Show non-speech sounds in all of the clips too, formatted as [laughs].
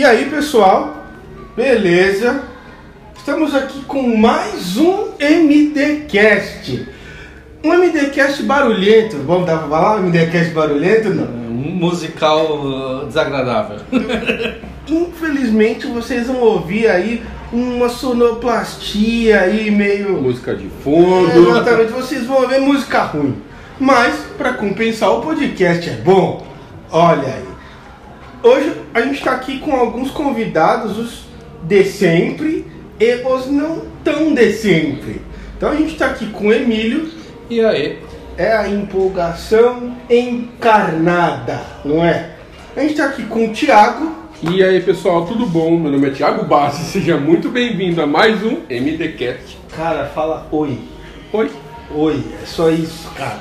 E aí, pessoal? Beleza? Estamos aqui com mais um MDcast. Um MDcast barulhento. Vamos dar pra falar um MDcast barulhento? Não. Um musical uh, desagradável. [laughs] Infelizmente vocês vão ouvir aí uma sonoplastia aí meio. Música de fundo. Exatamente, vocês vão ouvir música ruim. Mas, para compensar, o podcast é bom. Olha aí. Hoje a gente está aqui com alguns convidados, os de sempre e os não tão de sempre. Então a gente está aqui com o Emílio, E aí? é a empolgação encarnada, não é? A gente está aqui com o Thiago, E aí pessoal, tudo bom? Meu nome é Thiago Bassi, seja muito bem-vindo a mais um MDCast. cara, fala oi. Oi. Oi, é só isso, cara.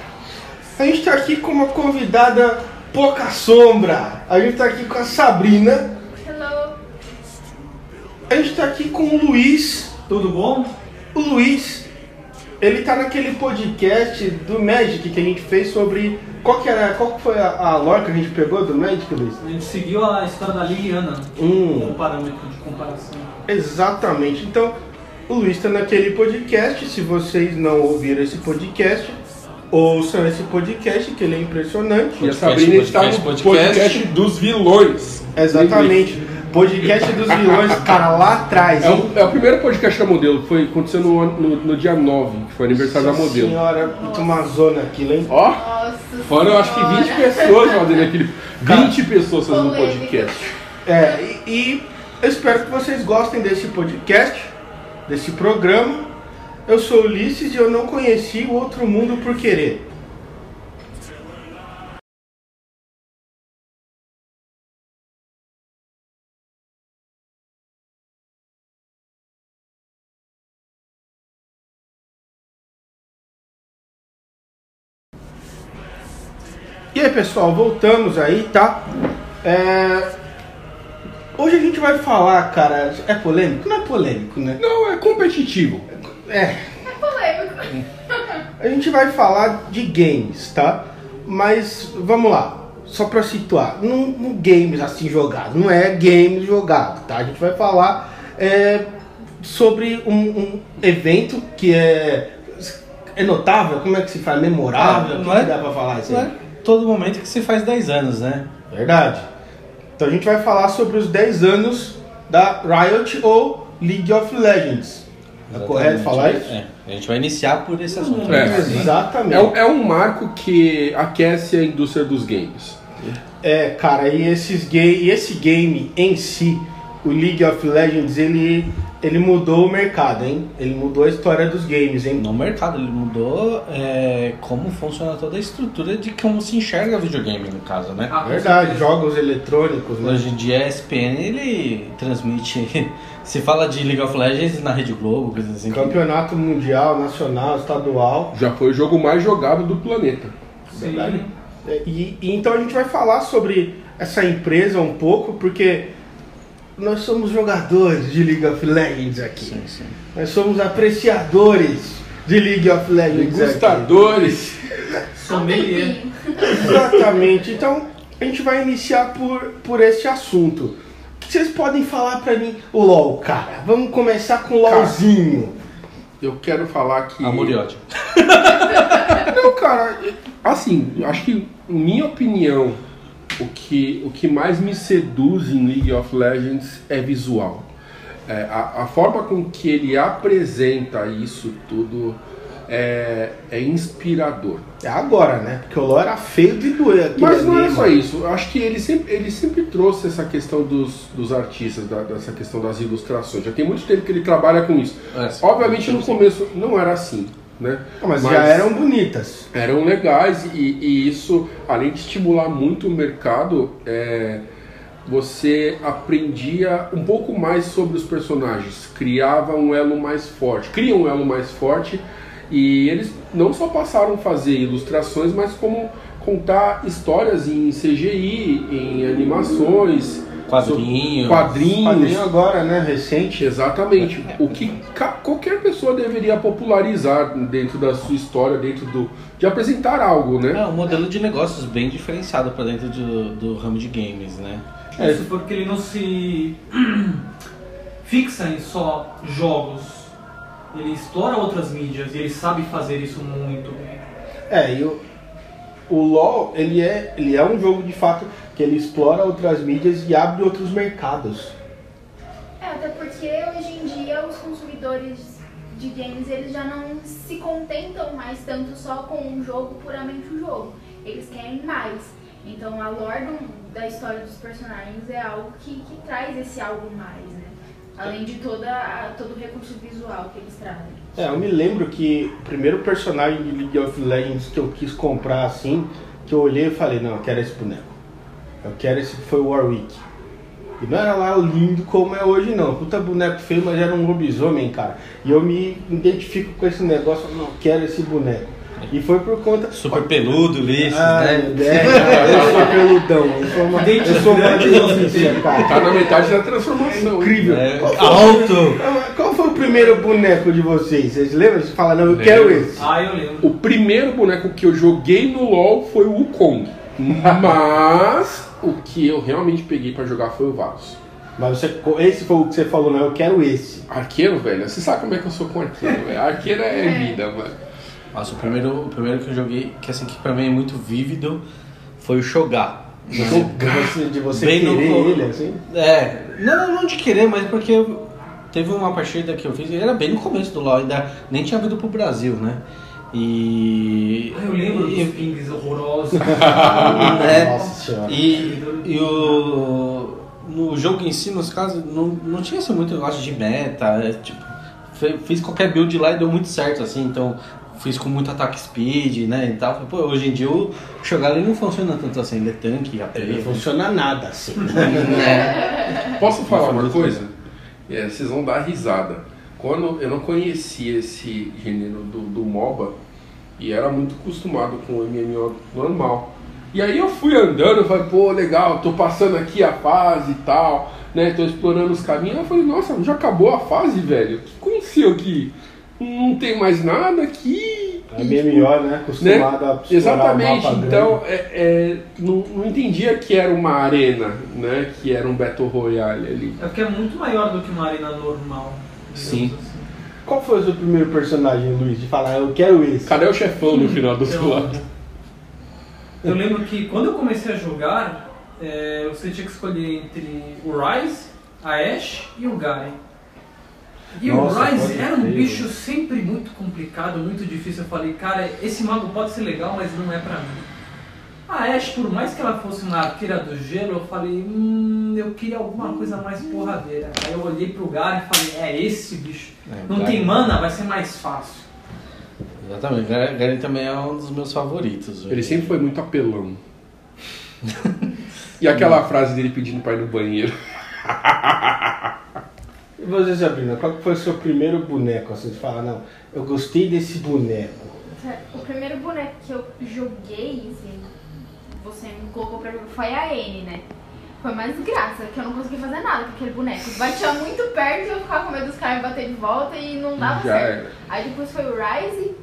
A gente tá aqui com uma convidada pouca sombra. A gente tá aqui com a Sabrina. Hello. A gente tá aqui com o Luiz. Tudo bom? O Luiz, ele tá naquele podcast do Magic que a gente fez sobre. Qual que era. Qual que foi a, a lore que a gente pegou do Magic, Luiz? A gente seguiu a história da Liliana Hum. como parâmetro de comparação. Exatamente. Então, o Luiz está naquele podcast. Se vocês não ouviram esse podcast, ouçam esse podcast, que ele é impressionante. E a Podcast, Sabrina está no podcast, podcast, podcast. dos vilões. Exatamente. Podcast dos vilões, cara, lá atrás. É o, é o primeiro podcast da Modelo, foi, aconteceu no, ano- no, no dia 9, que foi aniversário da Nossa Modelo. senhora, que uma zona aquilo, hein? Ó, Nossa foram acho que 20 senhora. pessoas fazendo aquele. Cara, 20 pessoas fazendo podcast. É, e, e eu espero que vocês gostem desse podcast, desse programa. Eu sou Ulisses e eu não conheci o outro mundo por querer. E aí pessoal, voltamos aí, tá? É, Hoje a gente vai falar, cara, é polêmico? Não é polêmico, né? Não, é competitivo. É polêmico. a gente vai falar de games, tá? Mas vamos lá, só pra situar, não, não games assim jogados, não é games jogado, tá? A gente vai falar é, sobre um, um evento que é, é notável, como é que se faz? Memorável? Ah, o que, não é- que dá pra falar isso Não aí? é todo momento que se faz 10 anos, né? Verdade. Então a gente vai falar sobre os 10 anos da Riot ou League of Legends. É correto falar isso? É, a gente vai iniciar por esse assunto. É. Exatamente. É, um- é um marco que aquece a indústria dos games. É, cara, e, esses ga e esse game em si, o League of Legends, ele, ele mudou o mercado, hein? Ele mudou a história dos games, hein? No mercado, ele mudou é, como funciona toda a estrutura de como se enxerga videogame, no caso, né? Ah, Verdade, jogos eletrônicos, né? Hoje em dia a ESPN ele transmite. Se fala de League of Legends na Rede Globo, coisas assim. Campeonato mundial, nacional, estadual. Já foi o jogo mais jogado do planeta. Sim. Verdade. E, e então a gente vai falar sobre essa empresa um pouco, porque nós somos jogadores de League of Legends aqui. Sim, sim. Nós somos apreciadores de League of Legends. aqui. Degustadores. [laughs] Sommelier. Exatamente. Então a gente vai iniciar por, por esse assunto. Vocês podem falar pra mim? O LOL, cara. Vamos começar com o Cara. LOLzinho. Eu quero falar que. Amor e ódio. [laughs] Não, cara, assim, acho que, minha opinião, o que, o que mais me seduz em League of Legends é visual. É, a, a forma com que ele apresenta isso tudo é, é inspirador. É agora, né? Porque o LOL era feio de doer aqui. Mas não é só isso, eu acho que ele sempre, ele sempre trouxe essa questão dos, dos artistas, da- dessa questão das ilustrações. Já tem muito tempo que ele trabalha com isso. É, Obviamente no começo não era assim, né? Mas, já eram bonitas. eram legais e, e isso, além de estimular muito o mercado, é, você aprendia um pouco mais sobre os personagens, criava um elo mais forte, cria um elo mais forte e eles não só passaram a fazer ilustrações, mas como contar histórias em CGI, em animações, Quadrinhos. quadrinhos. Quadrinho agora, né? Recente. Exatamente. O que qualquer pessoa deveria popularizar dentro da sua história, dentro do. de apresentar algo, né? É um modelo de negócios bem diferenciado para dentro do, do ramo de games, né? É. Isso porque ele não se [clears throat] fixa em só jogos. Ele explora outras mídias e ele sabe fazer isso muito bem. É, e o, o LoL, ele é, ele é um jogo de fato que ele explora outras mídias e abre outros mercados. É, até porque hoje em dia os consumidores de games eles já não se contentam mais tanto só com um jogo, puramente o jogo. Eles querem mais. Então a lore do- da história dos personagens é algo que, que traz esse algo mais, né? Além de toda todo o recurso visual que eles trazem. É, eu me lembro que o primeiro personagem de League of Legends que eu quis comprar assim, que eu olhei e falei, não, eu quero esse boneco. Eu quero esse que foi o Warwick. E não era lá lindo como é hoje não. Puta boneco feio, mas era um lobisomem, cara. E eu me identifico com esse negócio, não, eu quero esse boneco. E foi por conta. Super peludo, Ulisses, Ah, né? é, eu sou peludão, eu sou uma, eu sou uma delícia, Tá cara. na metade da transformação. hein? Incrível. É, Qual foi- alto! Qual foi o primeiro boneco de vocês? Vocês lembram? Você fala, não, eu quero Lembro. esse. Ah, eu lembro. O primeiro boneco que eu joguei no LoL foi o Wukong. Mas o que eu realmente peguei pra jogar foi o Varus. Mas você, esse foi o que você falou, não, eu quero esse. Arqueiro, velho, você sabe como é que eu sou com arqueiro, velho. Arqueiro é É. vida, mano. Nossa, o primeiro, o primeiro que eu joguei, que assim, que pra mim é muito vívido, foi o Shogar. De você, de você Bem no querer colo. ele, assim. É, não, não de querer, mas porque eu- teve uma partida que eu fiz, era bem no começo do LoL, ainda nem tinha vindo pro Brasil, né? E. Ah, eu lembro e, dos pings horrorosos. né? [laughs] Nossa senhora. E, e o. No jogo em si, nos casos, não, não tinha assim, muito negócio de meta. é, tipo, fiz qualquer build lá e deu muito certo, assim, então fiz com muito ataque speed, né? E tal. Pô, hoje em dia o ele não funciona tanto assim, ele é tanque, AP. Ele não funciona nada assim. né? [laughs] Posso falar uma coisa? É, vocês vão dar risada. Quando eu não conhecia esse gênero do, do MOBA e era muito acostumado com o MMO normal. E aí eu fui andando, eu falei, pô, legal, tô passando aqui a fase e tal, né? Tô explorando os caminhos. Eu falei, nossa, já acabou a fase, velho? O que aconteceu aqui? Não tem mais nada aqui. É MMO, né? Acostumado a explorar Exatamente, então é, é, não, não entendia que era uma arena, né? Que era um Battle Royale ali. É porque é muito maior do que uma arena normal. digamos Sim. assim. Qual foi o seu primeiro personagem, Luiz? De falar, eu quero esse. Cadê o chefão no [laughs] final do Eu, lado? eu lembro que quando eu comecei a jogar, é, você tinha que escolher entre o Ryze, a Ashe e o Garen. E Nossa, o Ryze pode era um bicho né? sempre muito complicado, muito difícil. Eu falei, cara, esse mago pode ser legal, mas não é pra mim. A Ashe, por mais que ela fosse uma arqueira do gelo, eu falei, hum, eu queria alguma coisa mais porradeira. Aí eu olhei pro Garen e falei, é esse bicho. É, Não Garen. tem mana, vai ser mais fácil. Exatamente, Garen também é um dos meus favoritos. Ele sempre foi muito apelão. [laughs] e aquela frase dele pedindo pra ir no banheiro. [laughs] E você, Sabrina, qual foi o seu primeiro boneco? Assim, você fala, não, eu gostei desse boneco. O primeiro boneco que eu joguei, assim, você me colocou pra jogar, foi a N, né? Foi uma desgraça, que eu não consegui fazer nada com aquele boneco. Batia muito perto e eu ficava com medo dos caras me bater de volta e não dava Já certo. era. Aí depois foi o Rise,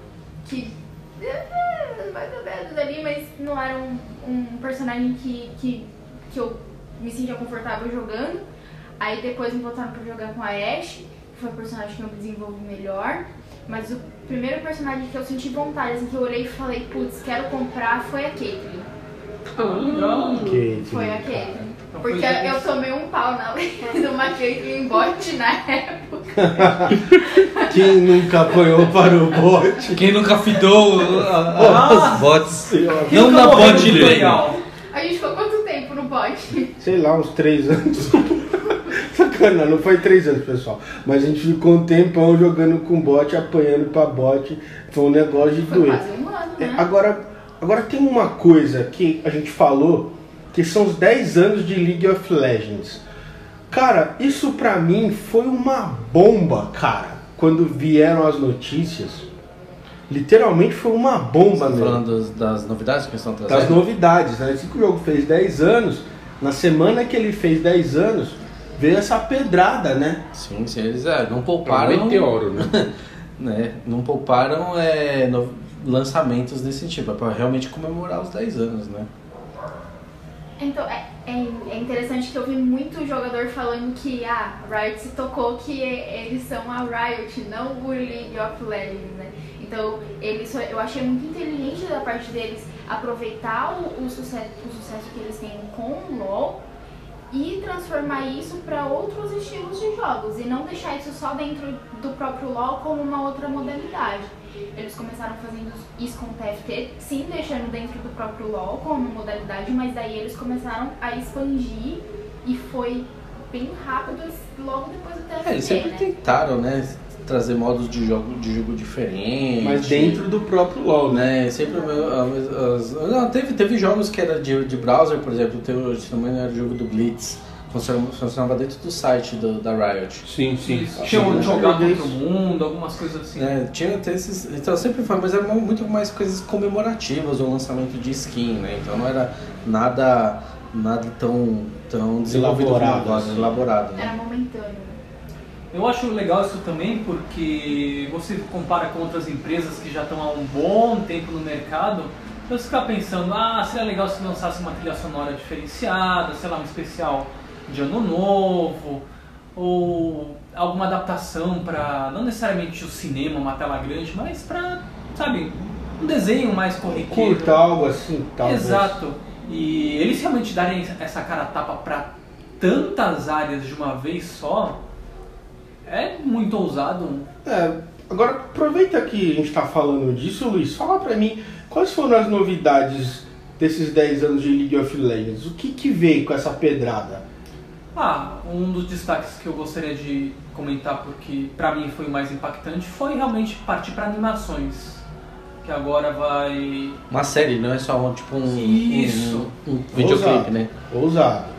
que eh, mais ou menos ali, mas não era um, um personagem que, que, que eu me sentia confortável jogando. Aí depois me botaram pra jogar com a Ashe, que foi o personagem que eu me desenvolvi melhor. Mas o primeiro personagem que eu senti vontade, assim, que eu olhei e falei, putz, quero comprar, foi a Caitlyn. Que, Foi a Caitlyn. Porque eu isso. tomei um pau na [laughs] de uma Caitlyn bot na época. [laughs] Quem nunca apanhou para o bote? Quem nunca fidou Ah! as bots? Quem Não nunca na morreu bot no lane. tutorial? A gente ficou quanto tempo no bot? Sei lá, uns três anos. Sacana, não foi três anos, pessoal. Mas a gente ficou um tempão jogando com bot, apanhando pra bot. Foi um negócio de Foi doer. um ano, É, né? Agora, agora tem uma coisa que a gente falou, que são os 10 anos de League of Legends. Cara, isso pra mim foi uma bomba, cara. Quando vieram as notícias. Literalmente foi uma bomba mesmo. falando dos- das novidades que estão trazendo? Das novidades, né? Assim que o jogo fez 10 anos, na semana que ele fez 10 anos, veio essa pedrada, né? Sim, sim, eles é, não Para um pouparam. meteoro, né? [laughs] né, não pouparam é, no- lançamentos desse tipo, é pra realmente comemorar os 10 anos, né? Então, é, é, é interessante que eu vi muito jogador falando que a ah, Riot se tocou que eles são a Riot, não o League of Legends, né? Então, eles, eu achei muito inteligente da parte deles aproveitar o, o, sucesso, o sucesso que eles têm com o LoL e transformar isso para outros estilos de jogos e não deixar isso só dentro do próprio LoL como uma outra modalidade. Eles começaram fazendo isso com o TFT, sim, deixando dentro do próprio LoL como modalidade, mas daí eles começaram a expandir e foi bem rápido logo depois do TFT. É, eles sempre né? tentaram, né? Trazer modos de jogo, de jogo diferentes. Mas dentro do próprio LoL, né? né? Sempre as, não, teve, teve jogos que era de, de browser, por exemplo, teve, se não me engano, era o jogo do Blitz. Funcionava, dentro do site do, da Riot. Sim, sim. Tinha um jogar contra o mundo, algumas coisas assim. É, tinha até esses. Então sempre foi, mas eram muito mais coisas comemorativas, o lançamento de skin, né? Então não era nada, nada tão, tão desenvolvido como Elaborado, agora, assim. elaborado. Era Né? momentâneo. Eu acho legal isso também porque você compara com outras empresas que já estão há um bom tempo no mercado, você fica pensando, ah, seria legal se lançasse uma trilha sonora diferenciada, sei lá, um especial de ano novo, ou alguma adaptação para não necessariamente o cinema, uma tela grande, mas para, sabe, um desenho mais corriqueiro. Curta algo assim, talvez. Exato. E eles realmente darem essa cara tapa para tantas áreas de uma vez só é muito ousado. É, agora aproveita que a gente tá falando disso, Luiz, fala pra mim quais foram as novidades desses 10 anos de League of Legends? O que que veio com essa pedrada? Ah, um dos destaques que eu gostaria de comentar porque pra mim foi o mais impactante foi realmente partir para animações. Que agora vai Uma série, não é só um, tipo um, Isso. um, um videoclipe, né? Ousado.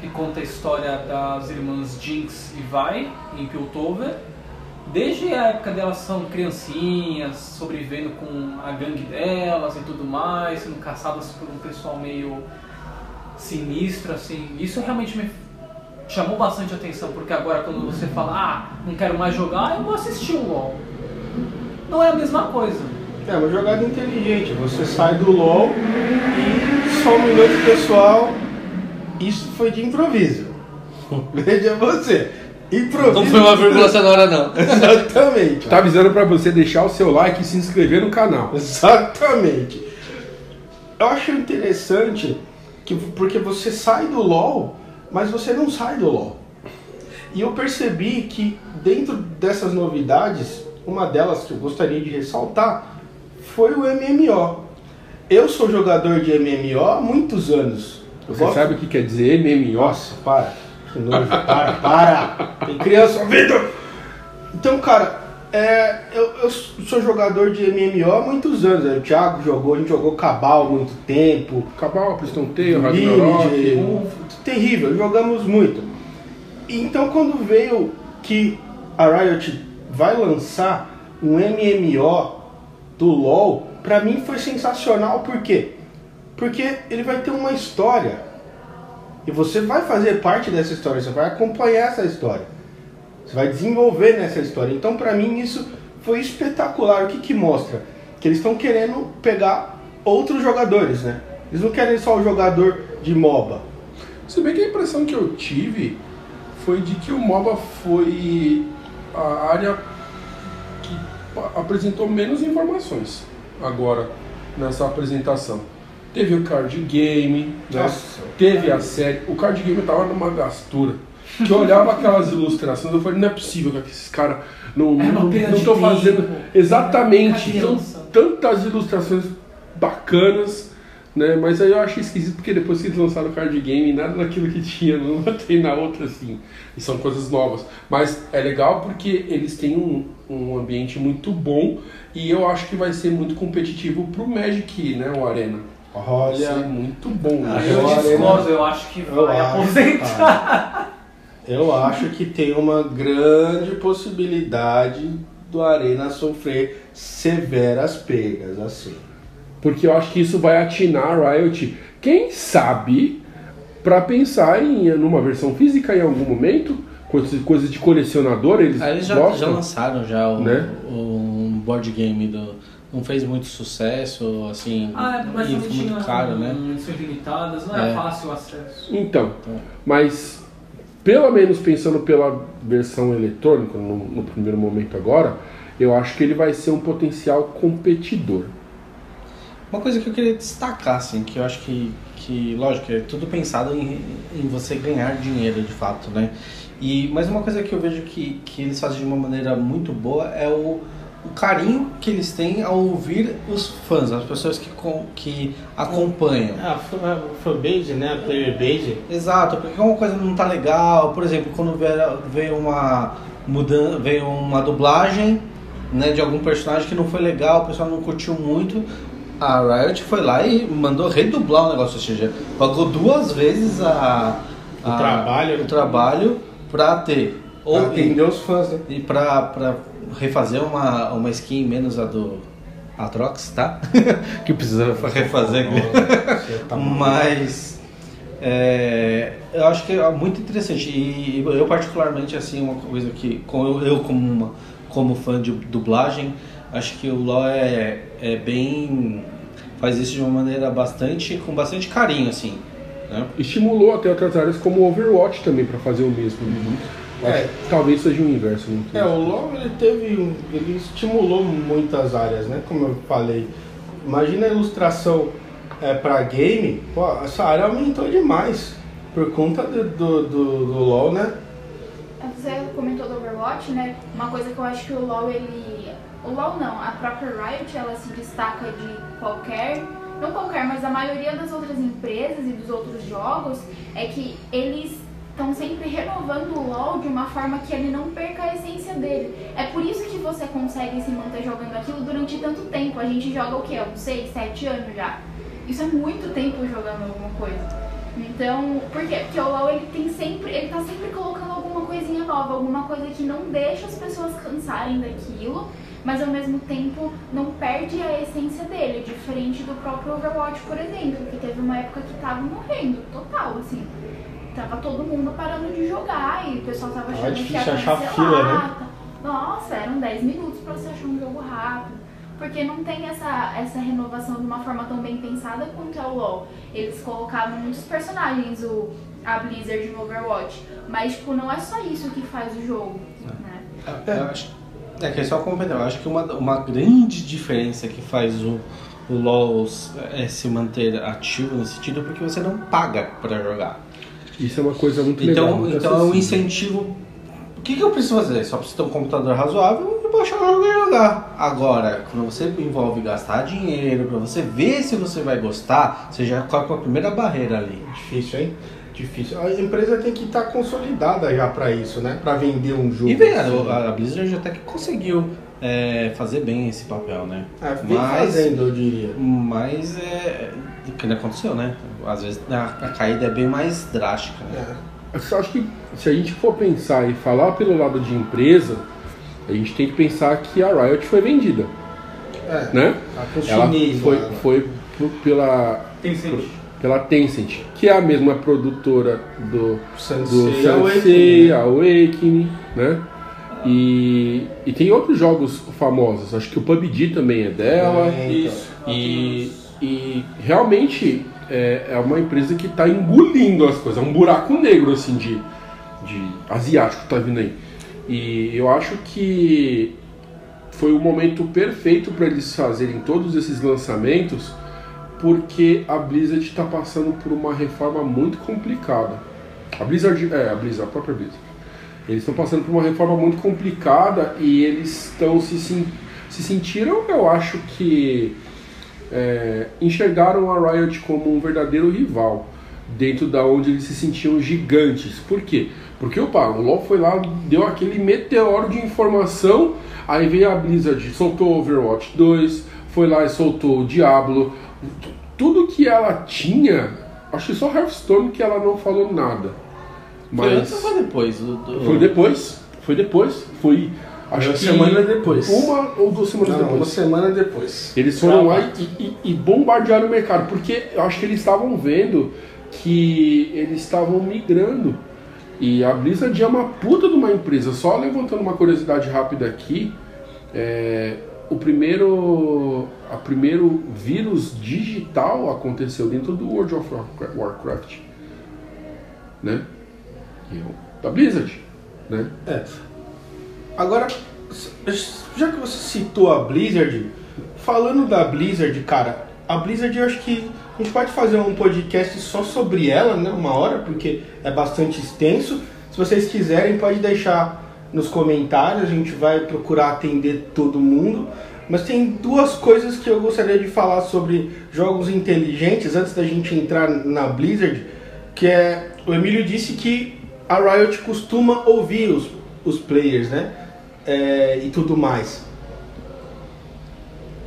Que conta a história das irmãs Jinx e Vi em Piltover. Desde a época delas são criancinhas, sobrevivendo com a gangue delas e tudo mais, sendo caçadas por um pessoal meio sinistro, assim. Isso realmente me chamou bastante atenção, porque agora quando você fala, ah, não quero mais jogar, eu vou assistir o LoL. Não é a mesma coisa. É uma jogada inteligente. Você sai do LoL e só um minuto pessoal. Isso foi de improviso. [laughs] Veja você. Improviso. Não foi uma vírgula sonora, não. [laughs] Exatamente. Tá avisando pra você deixar o seu like e se inscrever no canal. Exatamente. Eu acho interessante que porque você sai do LoL, mas você não sai do LoL. E eu percebi que dentro dessas novidades, uma delas que eu gostaria de ressaltar foi o MMO. Eu sou jogador de MMO há muitos anos. Você sabe o que quer dizer MMO? nossa, [laughs] para. Que nojo. Para, para. Tem criança ouvindo. Então, cara, é, eu, eu sou jogador de MMO há muitos anos. né? O Thiago jogou, a gente jogou Cabal há muito tempo. Cabal, Priston Tail, Ragnarok. Terrível, jogamos muito. Então, quando veio que a Riot vai lançar um MMO do LoL, pra mim foi sensacional, por quê? Porque ele vai ter uma história. E você vai fazer parte dessa história, você vai acompanhar essa história. Você vai desenvolver nessa história. Então, pra mim, isso foi espetacular. O que que mostra? Que eles estão querendo pegar outros jogadores, né? Eles não querem só o jogador de MOBA. Se bem que a impressão que eu tive foi de que o MOBA foi a área que apresentou menos informações agora nessa apresentação. Teve o card game, né? Nossa. teve a série. O card game tava numa gastura. Que eu olhava aquelas ilustrações, eu falei, não é possível que esses caras não É não, tempo. fazendo exatamente são tantas ilustrações bacanas, né? Mas aí eu achei esquisito porque depois que eles lançaram o card game, nada daquilo que tinha não [laughs] tem na outra assim. E são coisas novas. Mas é legal porque eles têm um, um ambiente muito bom e eu acho que vai ser muito competitivo pro Magic, né? O Arena. Olha, muito bom. Ah, né? Eu Agora, discordo, eu acho que Eu vai acho, aposentar. eu acho que tem uma grande possibilidade do Arena sofrer severas perdas, assim. Porque eu acho que isso vai atinar a Riot, quem sabe, para pensar em numa versão física em algum momento, coisas coisa de colecionador, eles Aí eles já, gostam. já lançaram já o, Né? o board game do, não fez muito sucesso, assim, Ah, é, mas e ficou muito caro, né? edições limitadas, não É. é fácil o acesso. Então, Então. mas pelo menos pensando pela versão eletrônica, no, no primeiro momento agora, eu acho que ele vai ser um potencial competidor. Uma coisa que eu queria destacar, assim, que eu acho que, que lógico, é tudo pensado em, em você ganhar dinheiro de fato, né? E, mas uma coisa que eu vejo que, que eles fazem de uma maneira muito boa é o, o carinho que eles têm ao ouvir os fãs, as pessoas que, com, que acompanham. É, a fan- a fanbase, né? A player base. Exato, porque uma coisa não tá legal, por exemplo, quando veio, uma mudança, veio uma dublagem né, de algum personagem que não foi legal, o pessoal não curtiu muito, a Riot foi lá e mandou redublar o negócio, ou seja, pagou duas vezes a, O a- trabalho. o trabalho pra ter. Ou Ou atender os fãs, né? e pra, pra refazer uma, uma skin menos a do Atrox, tá? [laughs] que precisa refazer. [laughs] Tá. Mas é, eu acho que é muito interessante e eu particularmente assim uma coisa que com eu, como uma, como fã de dublagem acho que o LoL é, é bem faz isso de uma maneira bastante com bastante carinho assim né? Estimulou até outras áreas como o Overwatch também para fazer o mesmo. Acho É. que talvez seja o inverso. É, o LoL ele teve, um- ele estimulou muitas áreas, né? Como eu falei. Imagina a ilustração é, para game, pô, essa área aumentou demais por conta do, do, do, do LoL, né? Você comentou do Overwatch, né? Uma coisa que eu acho que o LoL, ele... O LoL não, a própria Riot, ela se destaca de qualquer... Não qualquer, mas a maioria das outras empresas e dos outros jogos é que eles estão sempre renovando o LoL de uma forma que ele não perca a essência dele. É por isso que você consegue se manter jogando aquilo durante tanto tempo. A gente joga o quê? Uns 6, 7 anos já. Isso é muito tempo jogando alguma coisa. Então, por quê? Porque o LoL ele tem sempre, ele tá sempre colocando alguma coisinha nova, alguma coisa que não deixa as pessoas cansarem daquilo, mas ao mesmo tempo não perde a essência dele, diferente do próprio Overwatch, por exemplo, que teve uma época que tava morrendo, total, assim. Tava todo mundo parando de jogar e o pessoal tava achando que difícil ia achar fila, né? Nossa, eram 10 minutos pra você achar um jogo rápido. Porque não tem essa, essa renovação de uma forma tão bem pensada quanto é o LoL. Eles colocavam muitos personagens, o, a Blizzard no Overwatch. Mas, tipo, não é só isso que faz o jogo, né? Eu acho, é que é só completar. Eu acho que uma, uma grande diferença que faz o, o LoL é se manter ativo nesse sentido é porque você não paga pra jogar. Isso é uma coisa muito legal. Então, muito então é um incentivo. O que, que eu preciso fazer? Só preciso ter um computador razoável e baixar o jogo e jogar. Agora, quando você envolve gastar dinheiro pra você ver se você vai gostar, você já coloca a primeira barreira ali. Difícil, hein? Difícil. A empresa tem que estar consolidada já para isso, né? Para vender um jogo. E vem, assim. a, a Blizzard até que conseguiu é, fazer bem esse papel, né? É, Mas- fazendo, eu diria. Mas é. O que não aconteceu, né? Às vezes a, a caída é bem mais drástica, né? É. Eu acho que se a gente for pensar e falar pelo lado de empresa, a gente tem que pensar que a Riot foi vendida, É. né? Ela foi, né? foi pela, Tencent. pela Tencent, que é a mesma produtora do, do Sensei, Sensei, Awakening, né? Awakening, né? E, e tem outros jogos famosos, acho que o PUBG também é dela. É, então. Isso. E, e realmente é, é uma empresa que está engolindo as coisas, é um buraco negro assim de, de asiático que tá vindo aí. E eu acho que foi o momento perfeito para eles fazerem todos esses lançamentos, porque a Blizzard está passando por uma reforma muito complicada. A Blizzard, é, a Blizzard, a própria Blizzard. Eles estão passando por uma reforma muito complicada e eles estão se, sen- se sentiram, eu acho que é, enxergaram a Riot como um verdadeiro rival dentro da onde eles se sentiam gigantes. Por quê? Porque opa, o LoL foi lá, deu aquele meteoro de informação, aí veio a Blizzard, soltou o Overwatch 2, foi lá e soltou o Diablo. Tudo que ela tinha, acho que só Hearthstone que ela não falou nada. Foi antes ou Mas foi depois? Do- foi depois, foi depois, foi acho Uma que semana depois. Uma ou duas semanas Não, depois. uma semana depois. Eles foram lá e, e- e bombardearam o mercado, porque eu acho que eles estavam vendo que eles estavam migrando. E a Blizzard é uma puta de uma empresa. Só levantando uma curiosidade rápida aqui, é, o primeiro, a primeiro vírus digital aconteceu dentro do World of Warcraft, né? E eu- Da Blizzard, né? É. Agora, já que você citou a Blizzard, falando da Blizzard, cara, a Blizzard eu acho que a gente pode fazer um podcast só sobre ela, né? Uma hora, porque é bastante extenso. Se vocês quiserem, pode deixar nos comentários, a gente vai procurar atender todo mundo. Mas tem duas coisas que eu gostaria de falar sobre jogos inteligentes antes da gente entrar na Blizzard, que é o Emílio disse que a Riot costuma ouvir os, os players, né? É, e tudo mais.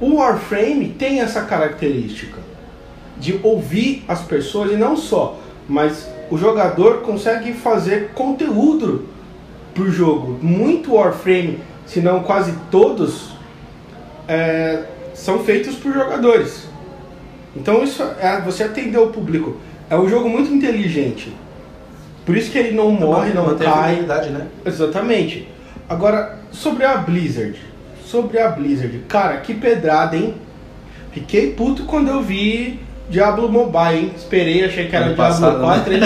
O Warframe tem essa característica de ouvir as pessoas e não só, mas o jogador consegue fazer conteúdo pro jogo. Muito Warframe, se não quase todos, é, são feitos por jogadores. Então isso é você atender o público. É um jogo muito inteligente. Por isso que ele não morre, não cai. né? Exatamente. Agora, sobre a Blizzard. Sobre a Blizzard. Cara, que pedrada, hein? Fiquei puto quando eu vi Diablo Mobile, hein? Esperei, achei que era Ano Diablo passado, né? 4, hein?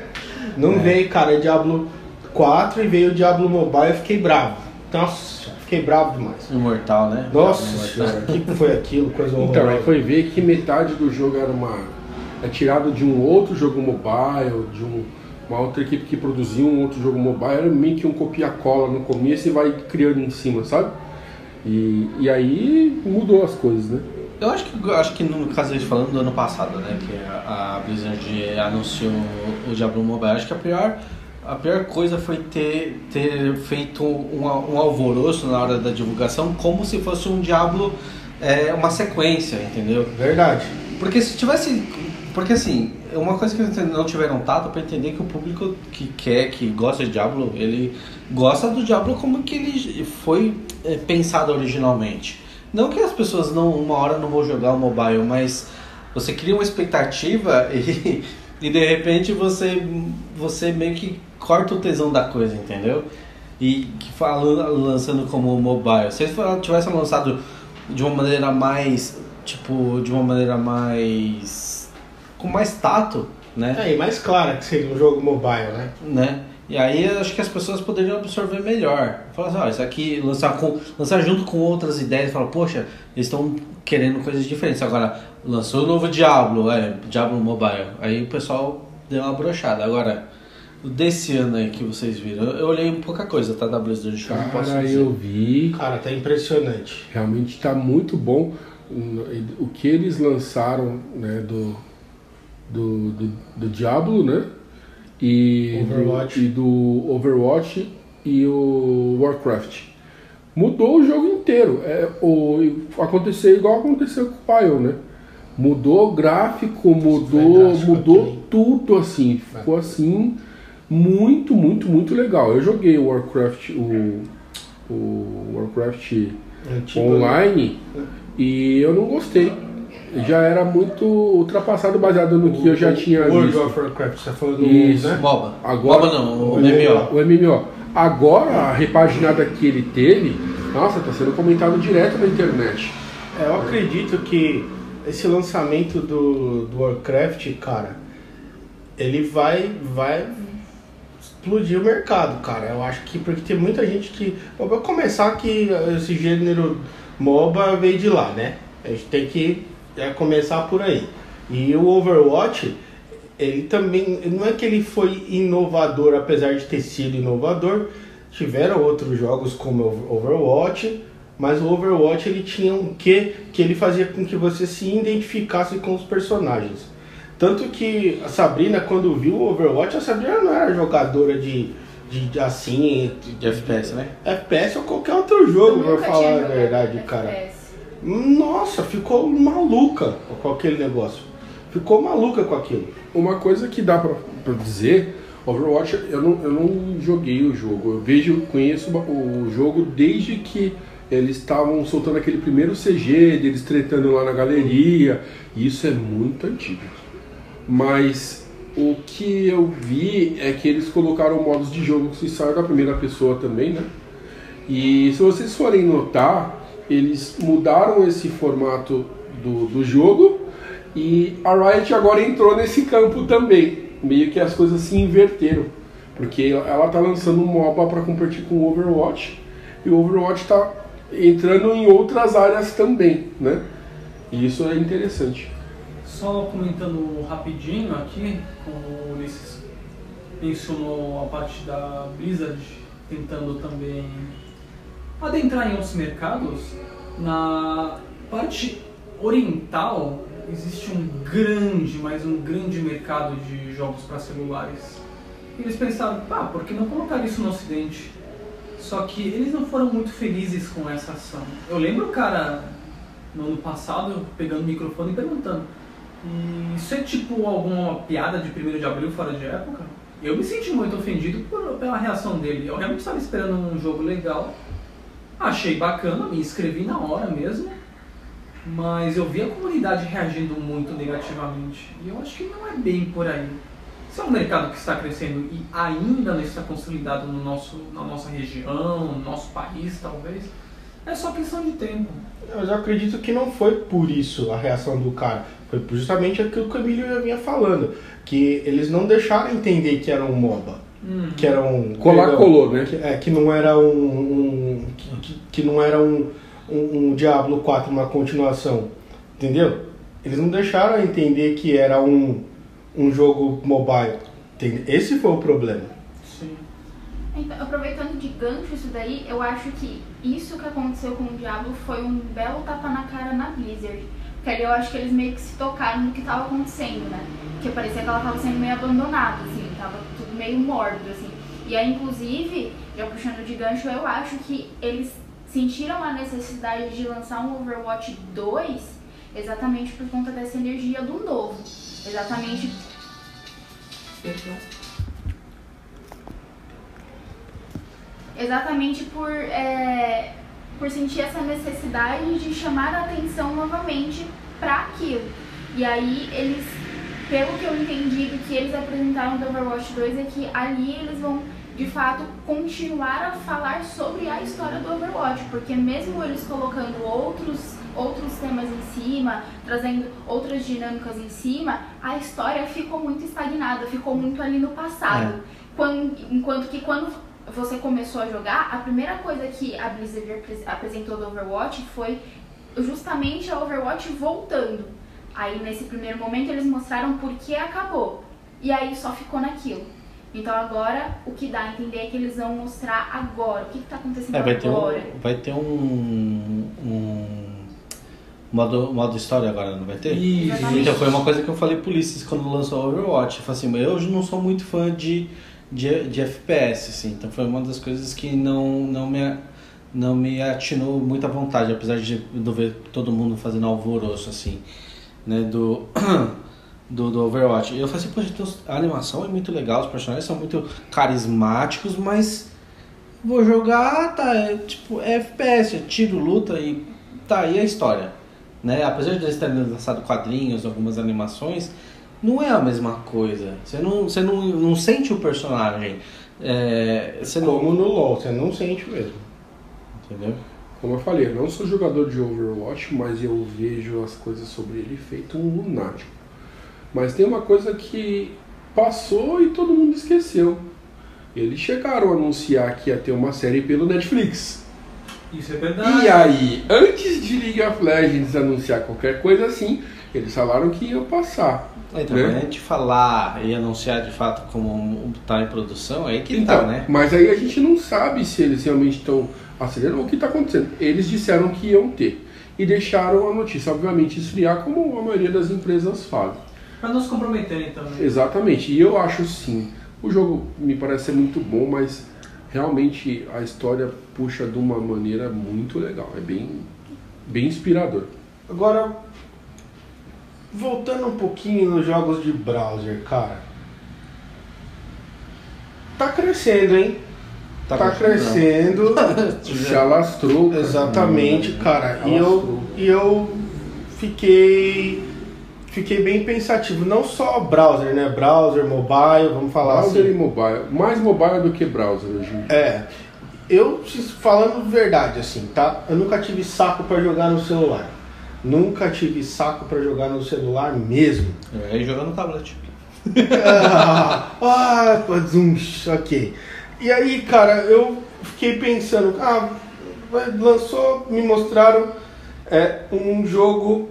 [laughs] Não veio, cara, é Diablo 4 e veio o Diablo Mobile, eu fiquei bravo. Nossa, fiquei bravo demais. Imortal, né? Nossa Imortal. senhora, o que foi aquilo? Coisa Então, aí horrorosa. foi ver que metade do jogo era uma. É tirado de um outro jogo mobile, de um- uma outra equipe que produzia um outro jogo mobile, era meio que um copia-cola no começo e vai criando em cima, sabe? E, e aí mudou as coisas, né? Eu acho que, acho que no caso a gente falando do ano passado, né, que a, a Blizzard anunciou o Diablo Mobile, acho que a pior, a pior coisa foi ter, ter feito um, um alvoroço na hora da divulgação, como se fosse um Diablo, é, uma sequência, entendeu? Verdade. Porque se tivesse. Porque assim, uma coisa que eles não tiveram tato para entender que o público que quer, que gosta de Diablo, ele gosta do Diablo como que ele foi é, pensado originalmente. Não que as pessoas não uma hora não vão jogar o mobile, mas você cria uma expectativa [laughs] e, e de repente você você meio que corta o tesão da coisa, entendeu? E que fala, lançando como mobile. Se eles tivessem lançado de uma maneira mais tipo de uma maneira mais com mais tato, né? É, e mais clara que seria um jogo mobile, né? né? E aí eu acho que as pessoas poderiam absorver melhor. Falar assim, ó, isso aqui, lançar, com, lançar junto com outras ideias, falar, poxa, eles estão querendo coisas diferentes. Agora, lançou o novo Diablo, é, Diablo Mobile. Aí o pessoal deu uma brochada. Agora, desse ano aí que vocês viram, eu, eu olhei pouca coisa, tá? Da Blizzard, eu não posso Cara, dizer. eu vi, Cara, tá impressionante. realmente está muito bom o que eles lançaram né, do, do, do, do Diablo, né? E Overwatch. Do, e do Overwatch e o Warcraft. Mudou o jogo inteiro. É, o, aconteceu igual aconteceu com o Pile, né? Mudou o gráfico, mudou, mudou aqui, tudo assim. Ficou assim muito, muito, muito legal. Eu joguei o Warcraft, o, o Warcraft Antigo, online e eu não gostei. Já era muito ultrapassado baseado no que eu já tinha World visto. of Warcraft, você tá falando do Isso. né? MOBA. Agora- MOBA não, o o MMO. O MMO. Agora, a repaginada que ele teve, nossa, tá sendo comentado direto na internet. É, eu acredito que esse lançamento do, do Warcraft, cara, ele vai, vai explodir o mercado, cara. Eu acho que porque tem muita gente que. Bom, Pra começar que esse gênero MOBA veio de lá, né? A gente tem que é, começar por aí. E o Overwatch, ele também. Não é que ele foi inovador, apesar de ter sido inovador. Tiveram outros jogos como o Overwatch, mas o Overwatch ele tinha um quê que ele fazia com que você se identificasse com os personagens. Tanto que a Sabrina, quando viu o Overwatch, a Sabrina não era jogadora de, de, de assim, de, De FPS, né? FPS ou qualquer outro jogo, pra falar a verdade, cara. FPS. Nossa, ficou maluca com aquele negócio. Ficou maluca com aquilo. Uma coisa que dá pra, pra dizer, Overwatch, eu não, eu não joguei o jogo. Eu vejo, conheço o jogo desde que eles estavam soltando aquele primeiro CG, deles tretando lá na galeria. Isso é muito antigo. Mas o que eu vi é que eles colocaram modos de jogo que saiu da primeira pessoa também, né? E se vocês forem notar, eles mudaram esse formato do, do jogo e a Riot agora entrou nesse campo também. Meio que as coisas se inverteram. Porque ela tá lançando um MOBA para competir com o Overwatch e o Overwatch está entrando em outras áreas também, né? E isso é interessante. Só comentando rapidinho aqui, como o Ulisses mencionou a parte da Blizzard tentando também adentrar em outros mercados, na parte oriental existe um grande, mas um grande mercado de jogos para celulares. E eles pensaram, ah, por que não colocar isso no ocidente? Só que eles não foram muito felizes com essa ação. Eu lembro o cara no ano passado pegando o microfone e perguntando: Isso é tipo alguma piada de 1 de abril fora de época? Eu me senti muito ofendido por, pela reação dele. Eu realmente estava esperando um jogo legal. Achei bacana, me inscrevi na hora mesmo. Mas eu vi a comunidade reagindo muito negativamente. E eu acho que não é bem por aí. Se é um mercado que está crescendo e ainda não está consolidado no nosso, na nossa região, no nosso país, talvez, é só questão de tempo. Mas eu acredito que não foi por isso a reação do cara. Foi justamente aquilo que o Emílio já vinha falando. Que eles não deixaram entender que era um MOBA. Uhum. Que era um. Colar colou, né? Que, é, que não era um. um- que, não era um, um, um Diablo 4, uma continuação. Entendeu? Eles não deixaram entender que era um, um jogo mobile. Entende? Esse foi o problema. Sim. Então, aproveitando de gancho isso daí, eu acho que isso que aconteceu com o Diablo foi um belo tapa na cara na Blizzard. Porque ali eu acho que eles meio que se tocaram no que estava acontecendo, né? Porque parecia que ela estava sendo meio abandonada, assim, tava tudo meio mórbido, assim. E aí, inclusive, já puxando de gancho, eu acho que eles sentiram a necessidade de lançar um Overwatch 2 exatamente por conta dessa energia do novo. Exatamente exatamente por, é, por sentir essa necessidade de chamar a atenção novamente para aquilo. E aí eles, pelo que eu entendi do que eles apresentaram do Overwatch 2, é que ali eles vão de fato continuar a falar sobre a história do Overwatch, porque mesmo eles colocando outros outros temas em cima, trazendo outras dinâmicas em cima, a história ficou muito estagnada, ficou muito ali no passado. Quando- enquanto que quando você começou a jogar, a primeira coisa que a Blizzard apres- apresentou do Overwatch foi justamente a Overwatch voltando. Aí nesse primeiro momento eles mostraram por que acabou. E aí só ficou naquilo. Então agora o que dá a entender é que eles vão mostrar agora. O que, que tá acontecendo É, vai ter agora. um, vai ter um, um modo, modo história agora, não vai ter? Isso. Exatamente. Então foi uma coisa que eu falei pro Ulisses quando lançou o Overwatch. Eu falei assim, eu não sou muito fã de, de, de FPS, assim. Então foi uma das coisas que não, não, me, não me atinou muita vontade, apesar de eu ver todo mundo fazendo alvoroço, assim, né, do, [clears throat] do, do Overwatch. E eu falei assim, poxa, então a animação é muito legal, os personagens são muito carismáticos, mas vou jogar, tá, é, tipo, é FPS, é tiro, luta e tá aí a história. Né? Apesar de eles terem lançado quadrinhos, algumas animações, não é a mesma coisa. Você não, você não, não sente o personagem. É, você não, Como no LoL, você não sente mesmo. entendeu? Como eu falei, eu não sou jogador de Overwatch, mas eu vejo as coisas sobre ele feito um lunático. Mas tem uma coisa que passou e todo mundo esqueceu. Eles chegaram a anunciar que ia ter uma série pelo Netflix. Isso é verdade. E aí, antes de League of Legends anunciar qualquer coisa assim, eles falaram que iam passar. Então, Né? a gente falar e anunciar de fato como tá em produção, aí que Então, tá, né? Mas aí a gente não sabe se eles realmente estão acelerando ou o que está acontecendo. Eles disseram que iam ter. E deixaram a notícia, obviamente, esfriar, como a maioria das empresas fazem. Pra não se comprometerem também. Exatamente. E eu acho sim. O jogo me parece ser muito bom, mas realmente a história puxa de uma maneira muito legal. É bem, bem inspirador. Agora, voltando um pouquinho nos jogos de browser, cara. Tá crescendo, hein? Tá, crescendo. [laughs] Se alastrou. cara. Exatamente, cara. E eu, e eu fiquei fiquei bem pensativo, não só browser, né? Browser, mobile, vamos falar Browser assim. e mobile. Mais mobile do que browser hoje em dia. É. eu, falando verdade, assim, tá? Eu nunca tive saco pra jogar no celular. Nunca tive saco pra jogar no celular mesmo. É, e jogando no tablet. ah, [laughs] ah, zoom, ok. E aí, cara, eu fiquei pensando, ah, lançou, me mostraram é, um jogo.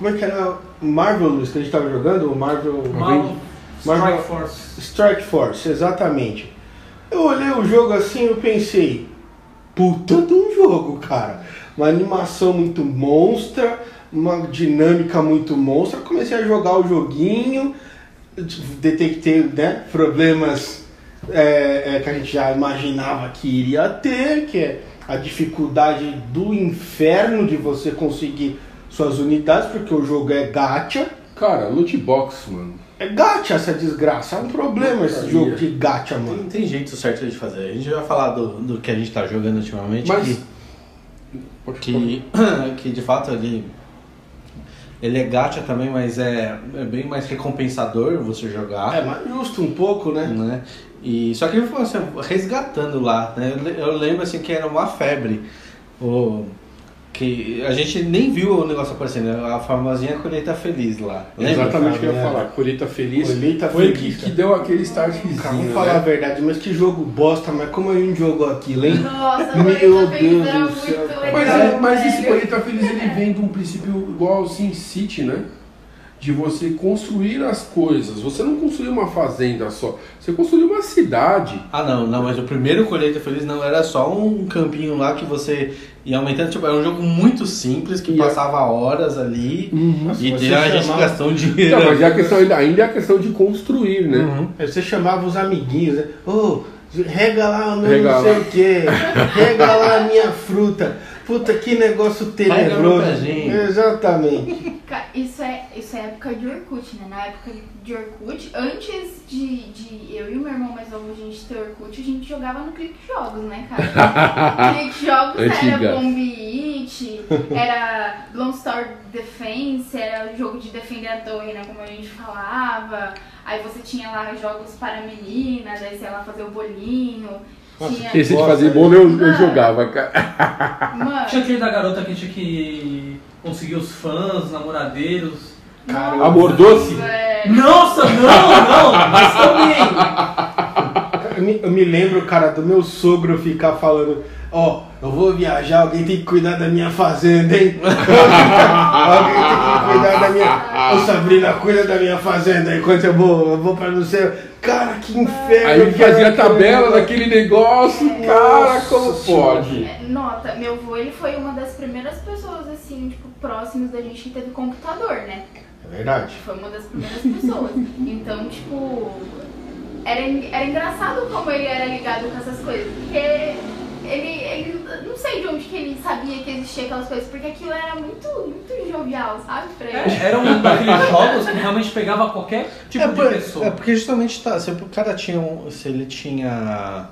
Como é que era? Marvelous que a gente tava jogando? O Marvel. Marvel Marvel- Strike Force. Strike Force, exatamente. Eu olhei o jogo assim eu pensei, puta de um jogo, cara. Uma animação muito monstra, uma dinâmica muito monstra. Comecei a jogar o joguinho, detectei né, problemas é, é, que a gente já imaginava que iria ter, que é a dificuldade do inferno de você conseguir suas unidades, porque o jogo é gacha. Cara, loot box, mano. É gacha essa desgraça, é um problema esse jogo de gacha, mano. tem jeito certo de fazer. A gente vai falar do, do que a gente tá jogando ultimamente. Mas- Que, que, [coughs] que de fato ele. Ele é gacha também, mas é, é bem mais recompensador você jogar. É mais justo um pouco, né? né? E, só que ele falou assim, resgatando lá, né? Eu lembro assim que era uma febre. O, que a gente nem viu o negócio aparecendo, a famosinha colheita feliz lá. Lembra? Exatamente o que eu ia falar. Colheita Feliz. Colheita foi Feliz, que, cara. deu aquele startzinho. Cara, vamos falar a né? verdade, mas que jogo bosta, mas como a gente jogou aquilo, hein? Nossa, Meu Meu Deus Deus do céu. Mas, é, mas esse. Colheita Feliz ele vem de um princípio igual ao Sin City, né? De você construir as coisas. Você não construiu uma fazenda só. Você construiu uma cidade. Ah não, não, mas o primeiro Colheita Feliz não era só um campinho lá que você ia aumentando, tipo, era um jogo muito simples que E- passava horas ali Nossa, e você tem a gente chamava- gastando dinheiro. Não, mas é a questão, ainda, ainda é a questão de construir, né? Uhum. Você chamava os amiguinhos, né? Ô, rega lá o meu não sei o quê, rega lá a minha fruta. Puta, que negócio tenebroso. Exatamente. [laughs] Isso é, isso é época de Orkut, né? Na época de Orkut, antes de, de eu e o meu irmão mais novo a gente ter Orkut, a gente jogava no Clique Jogos, né, cara? [laughs] Clique Jogos era Bomb It, era Lone Star Defense, era o jogo de defender a torre, né? Como a gente falava. Aí você tinha lá jogos para meninas, aí você ia lá fazer o bolinho. Nossa, tinha... Esse de fazer bolo eu, eu jogava, cara. Mano, Tinha aquele da garota que tinha que conseguir os fãs, os namoradeiros. Cara, Amor doce? Nossa, não, não, mas também. Eu me, eu me lembro, cara, do meu sogro ficar falando, ó, eu vou viajar, alguém tem que cuidar da minha fazenda, hein? [laughs] alguém tem que cuidar da minha. Ô Sabrina, cuida da minha fazenda enquanto eu vou, eu vou pra não sei. Cara, que inferno! Aí fazia a aquele tabela negócio. daquele negócio, cara, como pode? É, Nota, meu avô ele foi uma das primeiras pessoas assim, tipo, próximas da gente que teve computador, né? É verdade. Foi uma das primeiras pessoas. Então, tipo, era, era engraçado como ele era ligado com essas coisas, porque ele, ele não sei de onde que ele sabia que existia aquelas coisas, porque aquilo era muito, muito jovial, sabe? Pra ele. É, Era um [laughs] daqueles jogos que realmente pegava qualquer tipo é, de por- pessoa. é porque justamente tá, se o cara tinha um, se ele tinha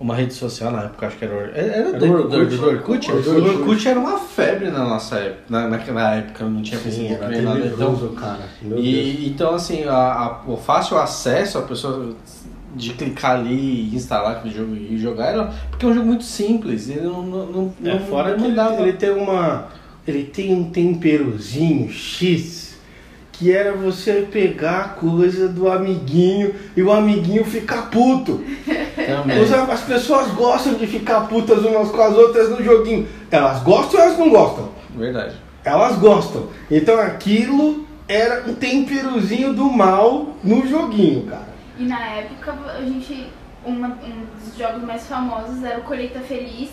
uma rede social na época, acho que era, era, era do, Orkut. do Orkut. O Orkut era uma febre na nossa época, na, naquela época não tinha Sim, Facebook nem nada, então cara. Meu Deus. E, então, assim, a- a- o fácil acesso a pessoa de clicar ali e instalar aquele jogo e jogar era porque é um jogo muito simples. Ele não, não, não, É, fora não que ele, dava- ele tem uma. Ele tem um temperozinho X que era você pegar a coisa do amiguinho e o amiguinho ficar puto. Os- As pessoas gostam de ficar putas umas com as outras no joguinho. Elas gostam ou elas não gostam? Verdade. Elas gostam. Então aquilo era um temperozinho do mal no joguinho, cara. E na época a gente. uma- um dos jogos mais famosos era o Colheita Feliz,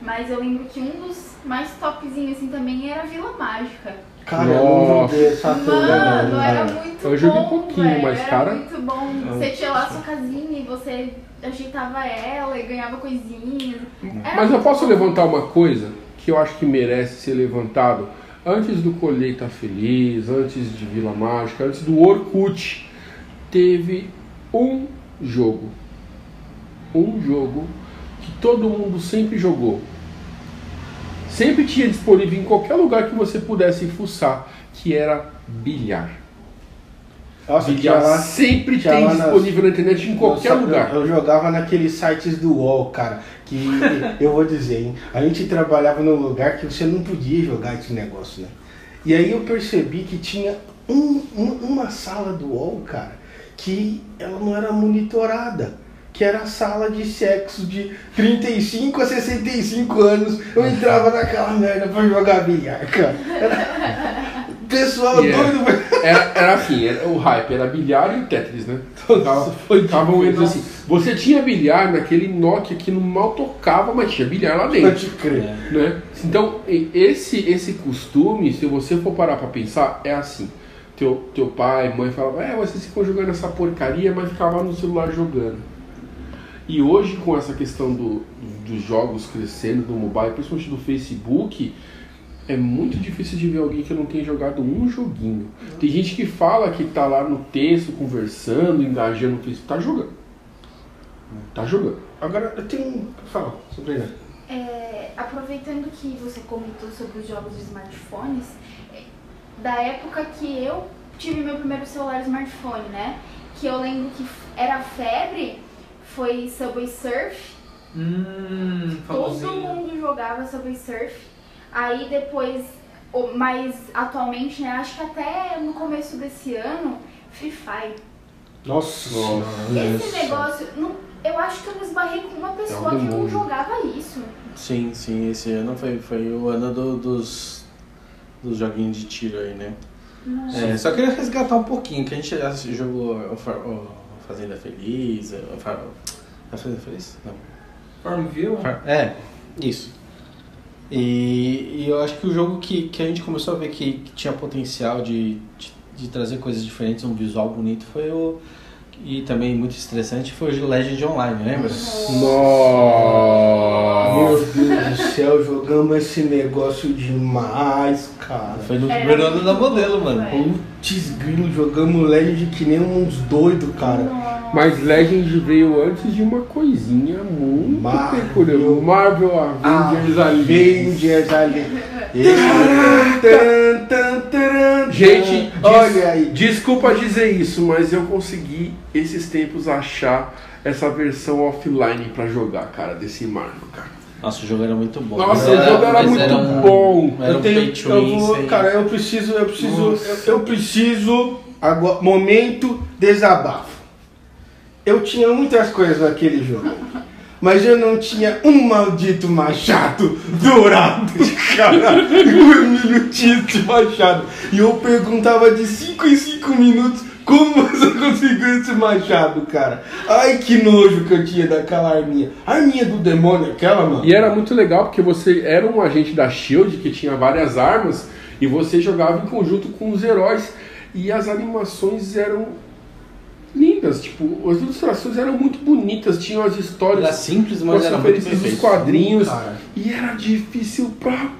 mas eu lembro que um dos mais topzinhos assim também era Vila Mágica. Cara, Nossa. Mano, era cara. muito Eu joguei bom, pouquinho, velho, mas, era cara- muito bom. Você tinha lá sua casinha e você ajeitava ela e ganhava coisinhas. Era Mas eu posso bom. levantar uma coisa que eu acho que merece ser levantado antes do Colheita Feliz, antes de Vila Mágica, antes do Orkut, teve um jogo. Um jogo que todo mundo sempre jogou. Sempre tinha disponível em qualquer lugar que você pudesse fuçar, que era bilhar. Nossa, Bilhar lá- sempre tinha tem nas- disponível na internet em qualquer Nossa, lugar. Eu, eu jogava naqueles sites do UOL, cara. Que [laughs] eu vou dizer, hein? A gente trabalhava num lugar que você não podia jogar esse negócio, né? E aí eu percebi que tinha um- um- uma sala do UOL, cara, que ela não era monitorada. Que era a sala de sexo de 35 a 65 anos. Eu entrava naquela merda pra jogar bilhar, cara. Era... Pessoal E é- doido, pra- Era, era assim, era, o hype era bilhar e o Tetris, né? Tava- Ficavam eles assim. Você tinha bilhar naquele Nokia que não mal tocava, mas tinha bilhar lá dentro. Pode crer. né? Então, esse esse costume, se você for parar pra pensar, é assim. Teu, teu pai, mãe falava, é, vocês ficam jogando essa porcaria, mas ficava no celular jogando. E hoje, com essa questão do, dos jogos crescendo, do mobile, principalmente do Facebook, é muito difícil de ver alguém que não tenha jogado um joguinho. Tem gente que fala que tá lá no texto, conversando, engajando no Facebook, tá jogando. Tá jogando. Agora eu tenho um. Fala, Sabrina. É, aproveitando que você comentou sobre os jogos de smartphones, da época que eu tive meu primeiro celular smartphone, né? Que eu lembro que era febre, foi Subway Surf. Hum, Todo mundo jogava Subway Surf. Aí depois, mas atualmente, né? Acho que até no começo desse ano, Free Fire. Nossa, Nossa. Esse negócio, não, eu acho que eu me esbarrei com uma pessoa que não jogava isso. Sim, sim, esse ano foi, foi o ano do- dos, dos joguinhos de tiro aí, né? É, só queria resgatar um pouquinho, que a gente já jogou o, Fa- o Fazenda Feliz, o Fa- a Fazenda Feliz? Não. Farmville? Fa- É, isso. E, e eu acho que o jogo que, que a gente começou a ver que, que tinha potencial de, de, de trazer coisas diferentes, um visual bonito, foi o. E também muito estressante foi o Legend Online, lembra? Nossa! Céu, jogamos esse negócio demais, cara. Foi no primeiro ano da modelo, mano. Putz, grilo, jogamos Legend que nem uns doidos, cara. Nossa. Mas Legend veio antes de uma coisinha muito Marvel. peculiar. Marvel Avengers ali. Avengers ali. [laughs] Taran, Gente, olha aí. Desculpa dizer isso, mas eu consegui esses tempos achar essa versão offline pra jogar, cara, desse Marvel, cara. Nossa, o jogo era muito bom. Nossa, o jogo era muito um- bom. Era eu um tenho, eu vou, cara, eu preciso, eu preciso, eu, eu preciso agora, momento desabafo. Eu tinha muitas coisas naquele jogo, mas eu não tinha um maldito machado dourado, [laughs] cara. O Emílio tinha esse machado e eu perguntava de 5 em 5 minutos como você conseguiu esse machado, cara. Ai que nojo que eu tinha daquela arminha. A arminha do demônio, aquela mano. E era muito legal porque você era um agente da Shield que tinha várias armas e você jogava em conjunto com os heróis e as animações eram lindas, tipo, as ilustrações eram muito bonitas, tinham as histórias Era simples, mas as era muito dos perfeito. quadrinhos Cara. e era difícil pra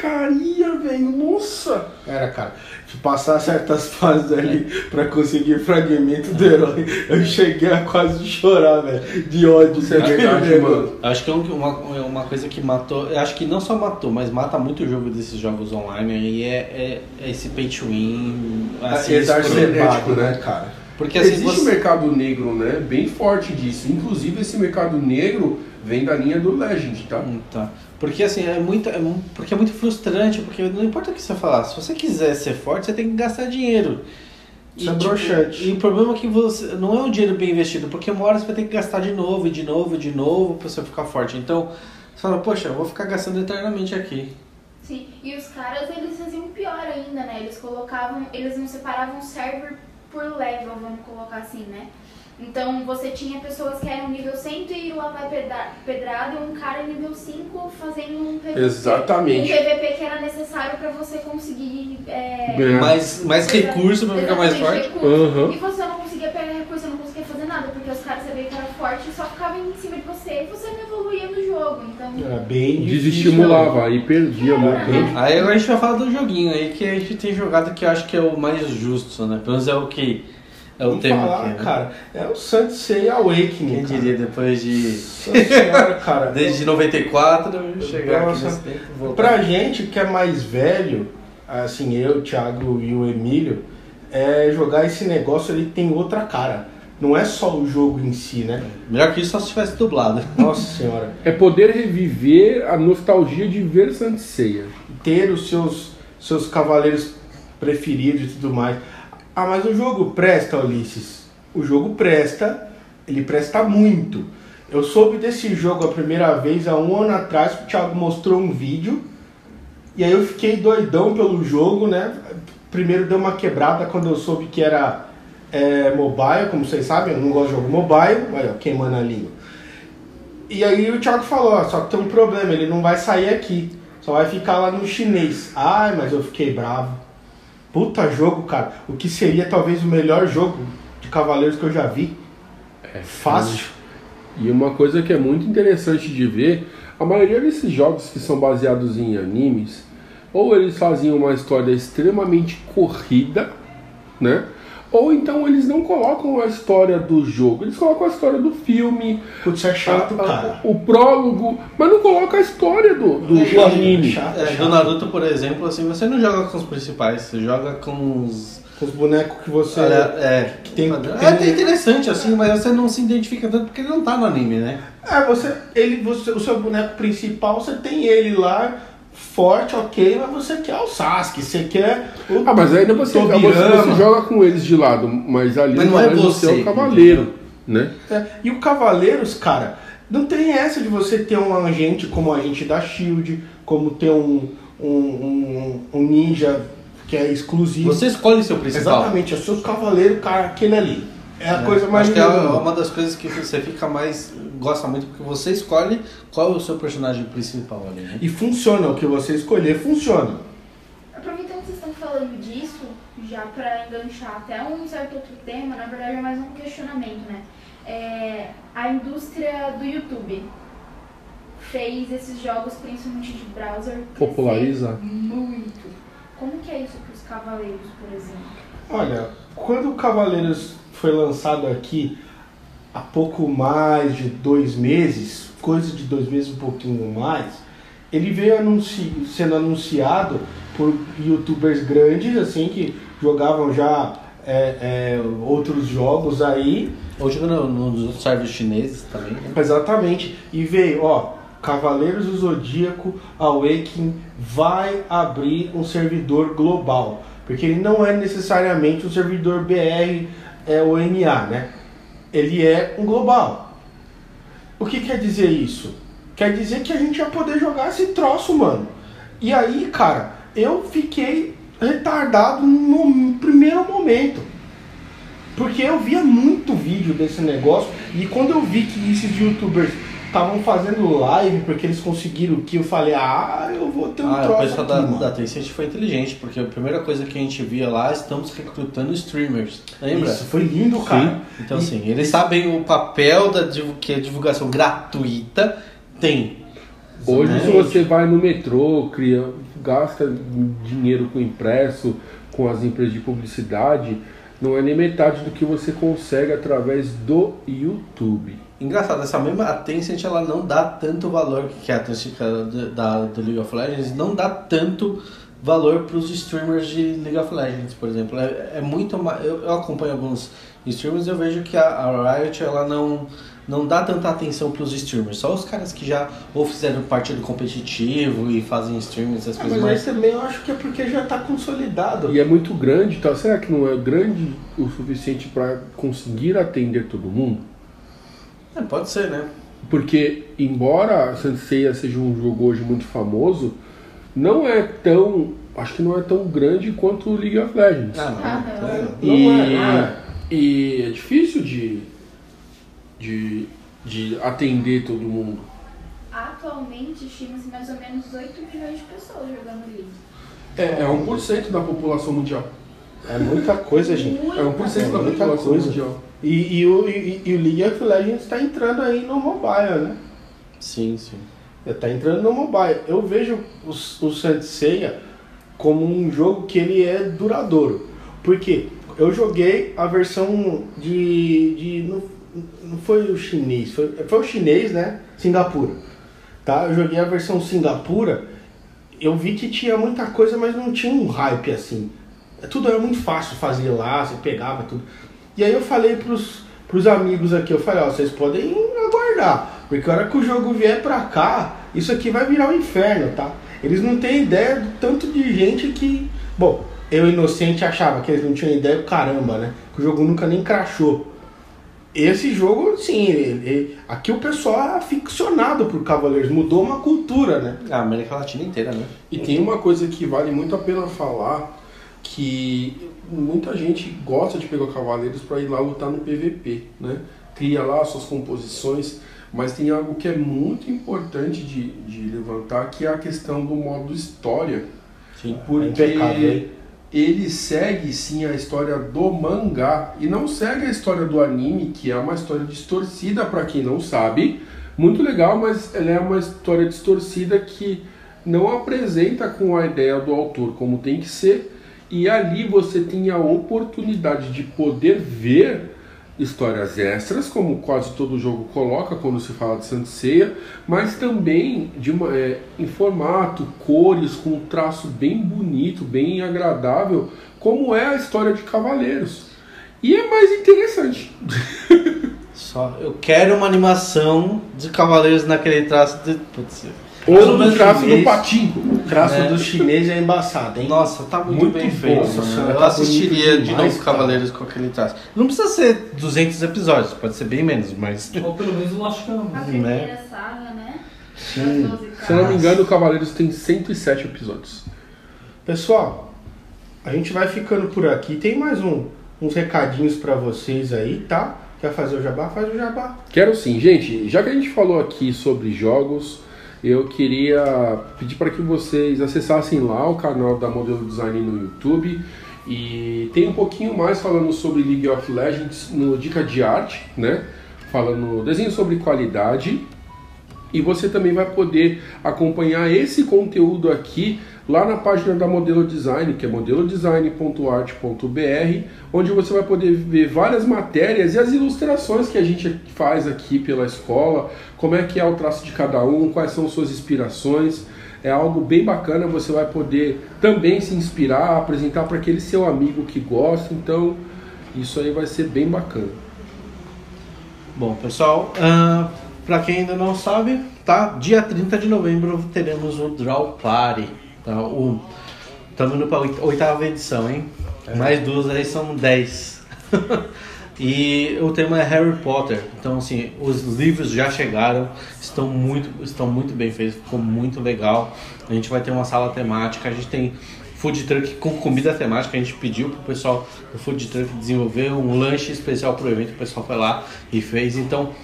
caria, velho. Nossa! Era, cara, de passar certas [laughs] fases ali pra conseguir fragmento do herói, eu cheguei a quase chorar, velho, de ódio. Isso é verdade, mano. Acho que é um- uma, uma coisa que matou, eu acho que não só matou, mas mata muito o jogo desses jogos online aí é, é, é esse pay to win, assim, frenético, né, né? cara? Porque assim, Existe você, um mercado negro, né? Bem forte disso. Inclusive esse mercado negro vem da linha do Legend, tá? Hum, Tá. Porque assim, é muito, é, porque é muito frustrante, porque não importa o que você falar, se você quiser ser forte, você tem que gastar dinheiro. Isso é broxante. e o problema é que você não é um dinheiro bem investido, porque uma hora você vai ter que gastar de novo, e de novo, e de novo, pra você ficar forte. Então, você fala, poxa, eu vou ficar gastando eternamente aqui. Sim, e os caras eles faziam pior ainda, né? Eles colocavam, eles não separavam o server por level, vamos colocar assim, né? Então você tinha pessoas que eram nível 100 e lá vai pedra- pedrada e um cara nível 5 fazendo um PVP. Exatamente. Um PVP que era necessário pra você conseguir. É, Ganhar. Mais, mais recurso pra ficar mais forte. recurso. Aham. E você não conseguia pegar recurso, você não conseguia fazer nada, porque os caras sabiam que era forte e só ficavam em cima de você e você não jogo. Então. Era bem difícil. Desestimulava, aí perdia muito. É. né? Aí agora a gente vai falar do joguinho aí que a gente tem jogado que eu acho que é o mais justo, né? Pelo menos é o que é o Vamos tema falar, aqui, né? cara, é o Sansei Awakening, Quem cara. diria depois de senhora, cara. [laughs] desde 94 chegar Nossa. aqui nesse tempo, voltar. Pra gente que é mais velho, assim, eu, o Thiago e o Emílio, é jogar esse negócio, ele tem outra cara. Não é só o jogo em si, né? Melhor que isso só se tivesse dublado. Nossa senhora. [laughs] É poder reviver a nostalgia de ver Saint Seiya. Ter os seus, seus cavaleiros preferidos e tudo mais. Ah, mas o jogo presta, Ulisses. O jogo presta, ele presta muito. Eu soube desse jogo a primeira vez há um ano atrás, que o Thiago mostrou um vídeo. E aí eu fiquei doidão pelo jogo, né? Primeiro deu uma quebrada quando eu soube que era é, mobile, como vocês sabem, eu não gosto de jogo mobile, olha, queimando a língua. E aí o Thiago falou, ó, só que tem um problema, ele não vai sair aqui, só vai ficar lá no chinês. Ai, mas eu fiquei bravo. Puta jogo, cara. O que seria talvez o melhor jogo de Cavaleiros que eu já vi. É Fácil. E uma coisa que é muito interessante de ver, a maioria desses jogos que são baseados em animes, ou eles fazem uma história extremamente corrida, né? Ou então eles não colocam a história do jogo, eles colocam a história do filme, Putz, é chato, a- a- cara. o prólogo, mas não coloca a história do, do É, anime. chato, É, chato. do Naruto, por exemplo, assim, você não joga com os principais, você joga com os. Com os bonecos que você. Olha, é, que tem- é tem- até interessante, assim, mas você não se identifica tanto porque ele não tá no anime, né? É, você, ele, você, o seu boneco principal, você tem ele lá, forte, ok, mas você quer o Sasuke, você quer o Ah, mas ainda você, você, Tobirama. você joga com eles de lado, mas ali Mas não é mas você, é o cavaleiro, né? É, E o Cavaleiros, cara, não tem essa de você ter um agente como o agente da Shield, como ter um, um, um, um ninja que é exclusivo. Você escolhe seu principal. Exatamente, é o seu cavaleiro, cara, aquele ali. É a coisa mais Acho que é uma das coisas que você fica mais. Gosta muito, porque você escolhe qual é o seu personagem principal ali, né? E funciona, o que você escolher funciona. Aproveitando que vocês estão falando disso, já pra enganchar até um certo outro tema, na verdade é mais um questionamento, né? É, a indústria do YouTube fez esses jogos, principalmente de browser, Populariza. muito. Como que é isso pros cavaleiros, por exemplo? Olha, quando o Cavaleiros foi lançado aqui há pouco mais de dois meses, coisa de dois meses, um pouquinho mais, ele veio anunci sendo anunciado por youtubers grandes, assim, que jogavam já é, é, outros jogos aí. Ou jogando no- nos servers chineses também, né? Exatamente. E veio, ó, Cavaleiros do Zodíaco Awakening vai abrir um servidor global. Porque ele não é necessariamente um servidor BR é, ou NA, né? Ele é um global. O que quer dizer isso? Quer dizer que a gente vai poder jogar esse troço, mano. E aí, cara, eu fiquei retardado no primeiro momento. Porque eu via muito vídeo desse negócio e quando eu vi que esses youtubers estavam fazendo live porque eles conseguiram o que eu falei, ah, eu vou ter um Ah, o troço pessoal aqui, da, mano. da Tencent foi inteligente, porque a primeira coisa que a gente via lá, estamos recrutando streamers. Lembra? Isso foi lindo, cara. Então, E- assim, eles sabem o papel da que a divulgação gratuita tem. Hoje, se Exatamente. você vai no metrô, cria, gasta dinheiro com impresso, com as empresas de publicidade, não é nem metade do que você consegue através do YouTube. Engraçado, essa mesma a Tencent ela não dá tanto valor que a Tencent da, da- do League of Legends não dá tanto valor para os streamers de League of Legends, por exemplo. É, é muito eu, eu acompanho alguns streamers e eu vejo que a, a Riot ela não não dá tanta atenção para os streamers. Só os caras que já ou fizeram partido competitivo e fazem streaming essas Ah, coisas mas mais. também eu acho que é porque já tá consolidado. E é muito grande, tá? será que não é grande o suficiente para conseguir atender todo mundo? É, pode ser, né? Porque, embora Senseiya seja um jogo hoje muito famoso, não é tão. Acho que não é tão grande quanto o League of Legends. Ah, não. Ah, não. É, E, não é, não é. e é difícil de, de, de atender todo mundo. Atualmente estima-se mais ou menos 8 milhões de pessoas jogando League. É, é 1% da população mundial. É muita coisa, gente. É 1% da muita população coisa. mundial. E, e o, e, e o League of Legends está entrando aí no mobile, né? Sim, sim. Tá entrando no mobile. Eu vejo o, o Saint Seiya como um jogo que ele é duradouro. Porque eu joguei a versão de. de não, não foi o chinês, foi, foi o chinês, né? Singapura. Tá? Eu joguei a versão Singapura. Eu vi que tinha muita coisa, mas não tinha um hype assim. Tudo era muito fácil fazer lá, você pegava tudo. E aí eu falei pros, pros amigos aqui, eu falei, ó, vocês podem aguardar, porque a hora que o jogo vier pra cá, isso aqui vai virar um inferno, tá? Eles não têm ideia do tanto de gente que. Bom, eu inocente achava que eles não tinham ideia do caramba, né? Que o jogo nunca nem crashou. Esse jogo, sim, ele- ele- aqui o pessoal é aficionado por Cavaleiros, mudou uma cultura, né? A América Latina inteira, né? E tem uma coisa que vale muito a pena falar, que muita gente gosta de pegar cavaleiros para ir lá lutar no PVP, né? Cria lá suas composições, mas tem algo que é muito importante de, de levantar, que é a questão do modo história. Sim. Porque É impecável, hein? ele segue sim a história do mangá e não segue a história do anime, que é uma história distorcida para quem não sabe. Muito legal, mas ela é uma história distorcida que não apresenta com a ideia do autor como tem que ser. E ali você tem a oportunidade de poder ver histórias extras, como quase todo jogo coloca quando se fala de Santa Ceia, mas também de uma, é, em formato, cores, com um traço bem bonito, bem agradável, como é a história de Cavaleiros. E é mais interessante. [laughs] Só, eu quero uma animação de Cavaleiros naquele traço de. Putz, Ou no traço do. Patinco. O traço É. do chinês é embaçado, hein? Nossa, tá muito, Muito bem bom, feito. nossa senhora, Eu tá assistiria de novo cara. Cavaleiros com aquele traço. Não precisa ser 200 episódios, pode ser bem menos, mas. [laughs] Ou pelo menos o Lost A Canvas. primeira saga, né? Sim. Das 12 Se eu não me engano, o Cavaleiros tem 107 episódios. Pessoal, a gente vai ficando por aqui. Tem mais um, uns recadinhos pra vocês aí, tá? Quer fazer o jabá? Faz o jabá. Quero sim, gente. Já que a gente falou aqui sobre jogos, eu queria pedir para que vocês acessassem lá o canal da Modelo Design no YouTube e tem um pouquinho mais falando sobre League of Legends no Dica de Arte, né? Falando desenho sobre qualidade. E você também vai poder acompanhar esse conteúdo aqui lá na página da Modelo Design, que é modelodesign.arte.br, onde você vai poder ver várias matérias e as ilustrações que a gente faz aqui pela escola, como é que é o traço de cada um, quais são suas inspirações. É algo bem bacana, você vai poder também se inspirar, apresentar para aquele seu amigo que gosta, então isso aí vai ser bem bacana. Bom, pessoal, ah, pra quem ainda não sabe, tá? Dia 30 de novembro teremos o Draw Party. Tá? O, estamos indo pra oit- oitava edição, hein? Mais duas aí são 10. [laughs] e o tema é Harry Potter. Então, assim, os livros já chegaram, estão muito, estão muito bem feitos, ficou muito legal. A gente vai ter uma sala temática, a gente tem food truck com comida temática. A gente pediu pro pessoal do food truck desenvolver um lanche especial pro evento. O pessoal foi lá e fez. Então,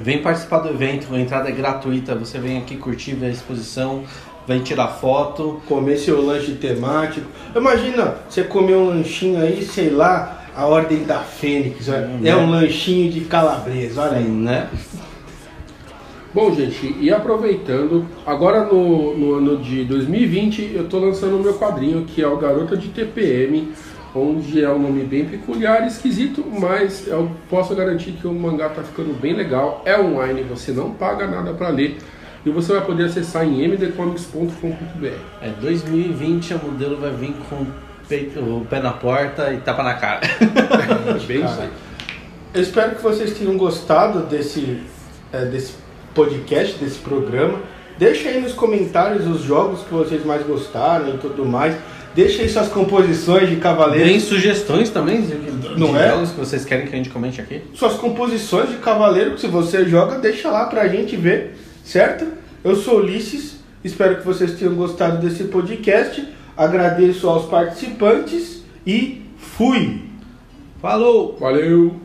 vem participar do evento. A entrada é gratuita. Você vem aqui curtir a exposição, vem tirar foto. Comer seu lanche temático. Imagina você comer um lanchinho aí, sei lá, a Ordem da Fênix. olha. Hum, é né? um lanchinho de calabresa, olha aí. Né? Bom, gente, e aproveitando, agora no, no ano de 2020 eu tô lançando o meu quadrinho que é o Garota de TPM, onde é um nome bem peculiar, esquisito, mas eu posso garantir que o mangá tá ficando bem legal. É online, você não paga nada para ler e você vai poder acessar em mdcomics.com.br. É 2020, o modelo vai vir com o peito- o pé na porta e tapa na cara. É bem isso aí. Eu espero que vocês tenham gostado desse, é, desse podcast, desse programa. Deixa aí nos comentários os jogos que vocês mais gostaram e tudo mais. Deixa aí suas composições de Tem cavaleiros. sugestões também de, de Não é? jogos que vocês querem que a gente comente aqui? Suas composições de cavaleiro que se você joga, deixa lá pra gente ver, certo? Eu sou Ulisses, espero que vocês tenham gostado desse podcast. Agradeço aos participantes e fui! Falou! Valeu!